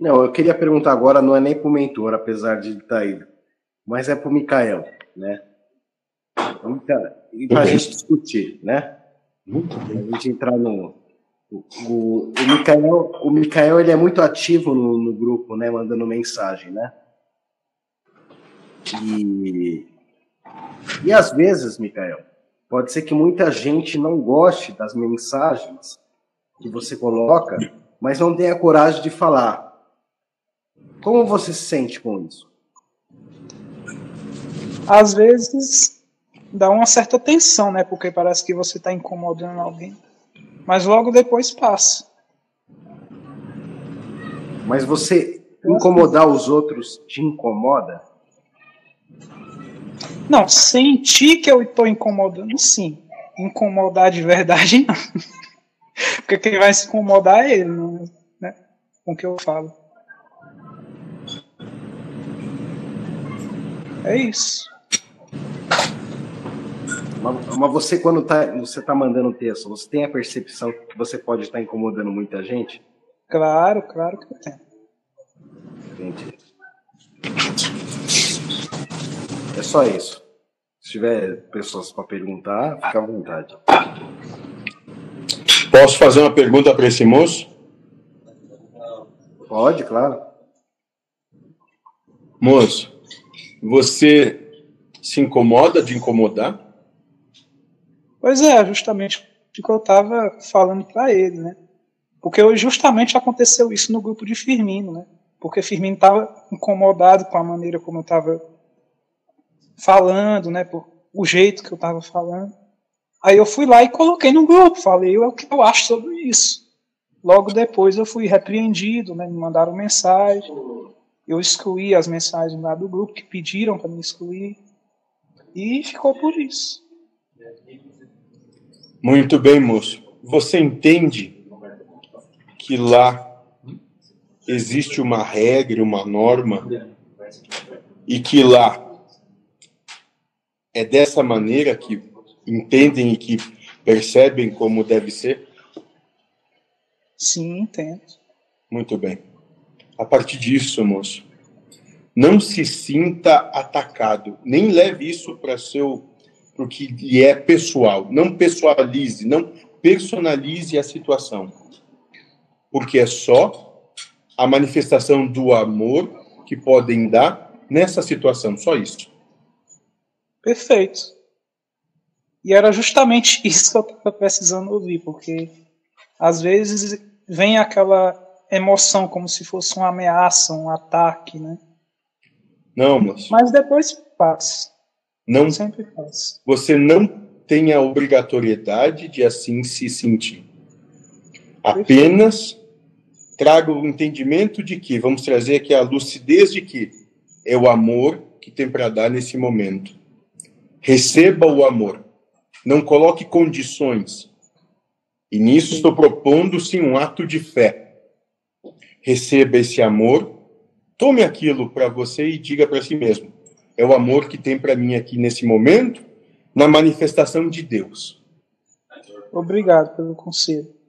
Não, eu queria perguntar agora, não é nem para o mentor, apesar de estar aí, mas é para o Mikael, né? E para a gente discutir, né? Muito bem. A gente entrar no. O, o, o Mikael, o Mikael ele é muito ativo no, no grupo, né? Mandando mensagem, né? E, e às vezes, Mikael, pode ser que muita gente não goste das mensagens que você coloca, mas não tenha coragem de falar. Como você se sente com isso? Às vezes dá uma certa tensão, né? Porque parece que você está incomodando alguém. Mas logo depois passa. Mas você incomodar os outros te incomoda? Não, sentir que eu estou incomodando, sim. Incomodar de verdade, não. Porque quem vai se incomodar é ele, né? Com o que eu falo. É isso. Mas, mas você, quando tá, você está mandando texto, você tem a percepção que você pode estar incomodando muita gente? Claro, claro que tem. Entendi. É só isso. Se tiver pessoas para perguntar, fica à vontade. Posso fazer uma pergunta para esse moço? Pode, claro. Moço, você se incomoda de incomodar? Pois é, justamente o que eu estava falando para ele, né? Porque justamente aconteceu isso no grupo de Firmino, né? Porque Firmino estava incomodado com a maneira como eu estava falando, né? Por o jeito que eu estava falando. Aí eu fui lá e coloquei no grupo, falei o que eu acho sobre isso. Logo depois eu fui repreendido, né? Me mandaram mensagem eu excluí as mensagens lá do grupo que pediram para me excluir e ficou por isso. Muito bem, moço. Você entende que lá existe uma regra, uma norma e que lá é dessa maneira que entendem e que percebem como deve ser? Sim, entendo. Muito bem. A partir disso, moço, não se sinta atacado, nem leve isso para seu o que lhe é pessoal. Não pessoalize, não personalize a situação, porque é só a manifestação do amor que podem dar nessa situação, só isso. Perfeito. E era justamente isso que eu estava precisando ouvir, porque às vezes vem aquela emoção como se fosse uma ameaça, um ataque, né? Não, moço. Mas depois passa. Não. Sempre passa. Você não tem a obrigatoriedade de assim se sentir. Apenas traga o entendimento de que, vamos trazer aqui a lucidez de que é o amor que tem para dar nesse momento. Receba o amor. Não coloque condições. E nisso estou propondo sim um ato de fé receba esse amor, tome aquilo para você e diga para si mesmo: é o amor que tem para mim aqui nesse momento, na manifestação de Deus. Obrigado pelo conselho.